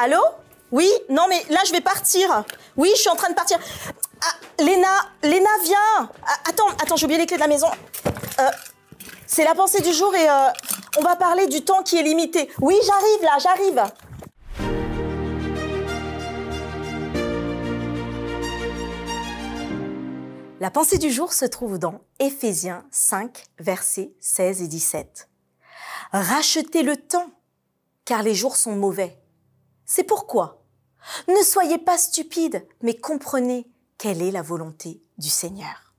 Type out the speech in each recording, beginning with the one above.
Allô? Oui? Non, mais là, je vais partir. Oui, je suis en train de partir. Ah, Léna, Léna, viens Ah, Attends, attends, j'ai oublié les clés de la maison. Euh, c'est la pensée du jour et euh, on va parler du temps qui est limité. Oui, j'arrive là, j'arrive. La pensée du jour se trouve dans Éphésiens 5, versets 16 et 17. Rachetez le temps, car les jours sont mauvais. C'est pourquoi ne soyez pas stupides, mais comprenez quelle est la volonté du Seigneur.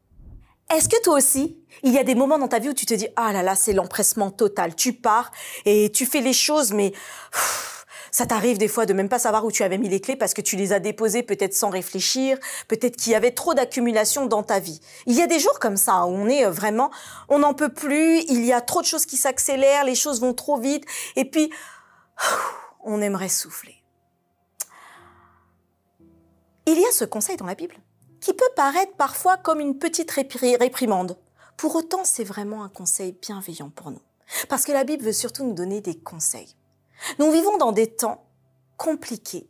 Est-ce que toi aussi, il y a des moments dans ta vie où tu te dis ah là là, c'est l'empressement total. Tu pars et tu fais les choses, mais ça t'arrive des fois de même pas savoir où tu avais mis les clés parce que tu les as déposées peut-être sans réfléchir, peut-être qu'il y avait trop d'accumulation dans ta vie. Il y a des jours comme ça où on est euh, vraiment, on n'en peut plus, il y a trop de choses qui s'accélèrent, les choses vont trop vite, et puis on aimerait souffler. Il y a ce conseil dans la Bible qui peut paraître parfois comme une petite répri- réprimande. Pour autant, c'est vraiment un conseil bienveillant pour nous. Parce que la Bible veut surtout nous donner des conseils. Nous vivons dans des temps compliqués.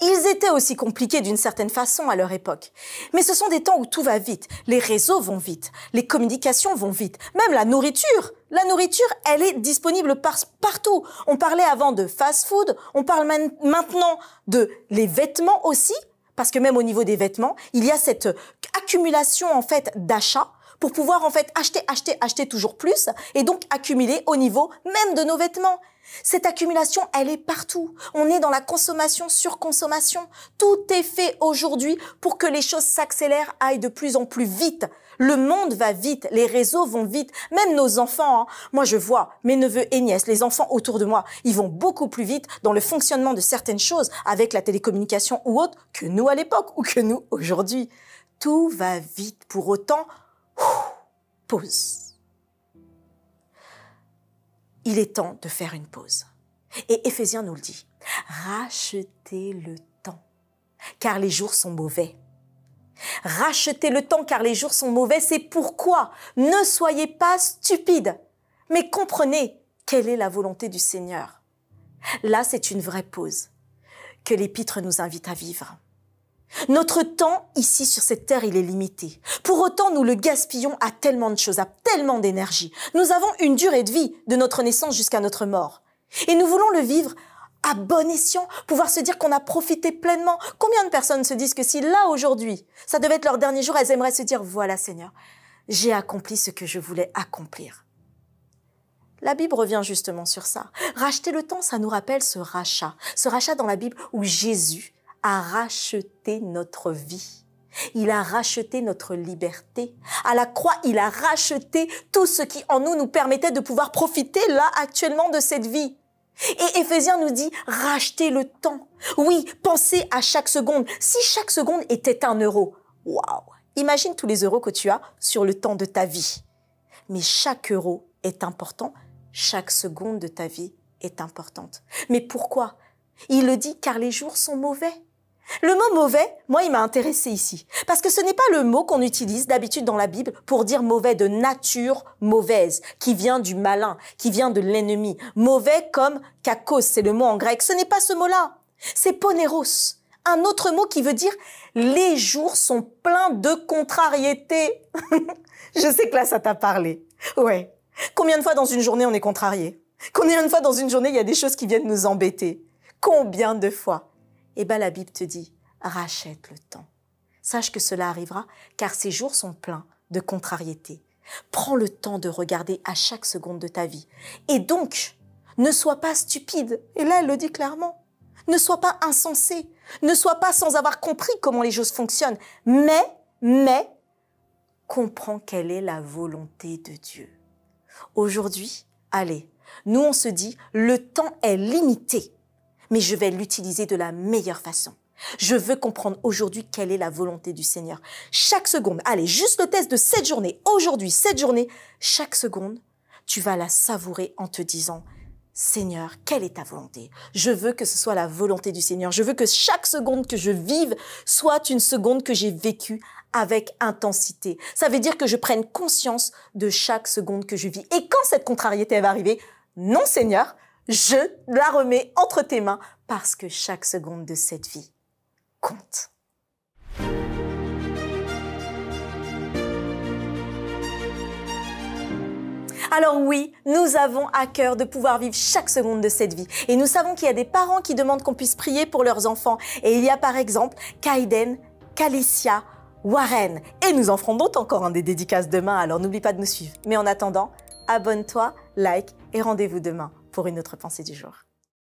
Ils étaient aussi compliqués d'une certaine façon à leur époque. Mais ce sont des temps où tout va vite. Les réseaux vont vite. Les communications vont vite. Même la nourriture. La nourriture, elle est disponible par- partout. On parlait avant de fast-food. On parle maintenant de les vêtements aussi. Parce que même au niveau des vêtements, il y a cette accumulation, en fait, d'achats pour pouvoir, en fait, acheter, acheter, acheter toujours plus et donc accumuler au niveau même de nos vêtements. Cette accumulation, elle est partout. On est dans la consommation sur consommation. Tout est fait aujourd'hui pour que les choses s'accélèrent, aillent de plus en plus vite. Le monde va vite, les réseaux vont vite, même nos enfants. hein. Moi, je vois mes neveux et nièces, les enfants autour de moi, ils vont beaucoup plus vite dans le fonctionnement de certaines choses avec la télécommunication ou autre que nous à l'époque ou que nous aujourd'hui. Tout va vite. Pour autant, pause il est temps de faire une pause. Et Éphésiens nous le dit. Rachetez le temps, car les jours sont mauvais. Rachetez le temps, car les jours sont mauvais. C'est pourquoi ne soyez pas stupides, mais comprenez quelle est la volonté du Seigneur. Là, c'est une vraie pause que l'Épître nous invite à vivre. Notre temps ici sur cette terre, il est limité. Pour autant, nous le gaspillons à tellement de choses, à tellement d'énergie. Nous avons une durée de vie de notre naissance jusqu'à notre mort. Et nous voulons le vivre à bon escient, pouvoir se dire qu'on a profité pleinement. Combien de personnes se disent que si là, aujourd'hui, ça devait être leur dernier jour, elles aimeraient se dire, voilà Seigneur, j'ai accompli ce que je voulais accomplir. La Bible revient justement sur ça. Racheter le temps, ça nous rappelle ce rachat. Ce rachat dans la Bible où Jésus a racheté notre vie. Il a racheté notre liberté. À la croix, il a racheté tout ce qui en nous nous permettait de pouvoir profiter là actuellement de cette vie. Et Éphésiens nous dit, rachetez le temps. Oui, pensez à chaque seconde. Si chaque seconde était un euro, waouh! Imagine tous les euros que tu as sur le temps de ta vie. Mais chaque euro est important, chaque seconde de ta vie est importante. Mais pourquoi? Il le dit car les jours sont mauvais. Le mot mauvais, moi, il m'a intéressé ici. Parce que ce n'est pas le mot qu'on utilise d'habitude dans la Bible pour dire mauvais de nature mauvaise, qui vient du malin, qui vient de l'ennemi. Mauvais comme kakos, c'est le mot en grec. Ce n'est pas ce mot-là. C'est poneros. Un autre mot qui veut dire les jours sont pleins de contrariétés. Je sais que là, ça t'a parlé. Ouais. Combien de fois dans une journée on est contrarié? Combien de fois dans une journée il y a des choses qui viennent nous embêter? Combien de fois? Eh bien la Bible te dit, rachète le temps. Sache que cela arrivera, car ces jours sont pleins de contrariétés. Prends le temps de regarder à chaque seconde de ta vie. Et donc, ne sois pas stupide. Et là, elle le dit clairement. Ne sois pas insensé. Ne sois pas sans avoir compris comment les choses fonctionnent. Mais, mais, comprends quelle est la volonté de Dieu. Aujourd'hui, allez, nous on se dit, le temps est limité mais je vais l'utiliser de la meilleure façon. Je veux comprendre aujourd'hui quelle est la volonté du Seigneur. Chaque seconde, allez, juste le test de cette journée, aujourd'hui, cette journée, chaque seconde, tu vas la savourer en te disant, Seigneur, quelle est ta volonté? Je veux que ce soit la volonté du Seigneur. Je veux que chaque seconde que je vive soit une seconde que j'ai vécue avec intensité. Ça veut dire que je prenne conscience de chaque seconde que je vis. Et quand cette contrariété va arriver, non Seigneur, je la remets entre tes mains parce que chaque seconde de cette vie compte. Alors oui, nous avons à cœur de pouvoir vivre chaque seconde de cette vie. Et nous savons qu'il y a des parents qui demandent qu'on puisse prier pour leurs enfants. Et il y a par exemple Kaiden, Calicia, Warren. Et nous en ferons d'autres encore en des dédicaces demain, alors n'oublie pas de nous suivre. Mais en attendant, abonne-toi, like et rendez-vous demain pour une autre pensée du jour.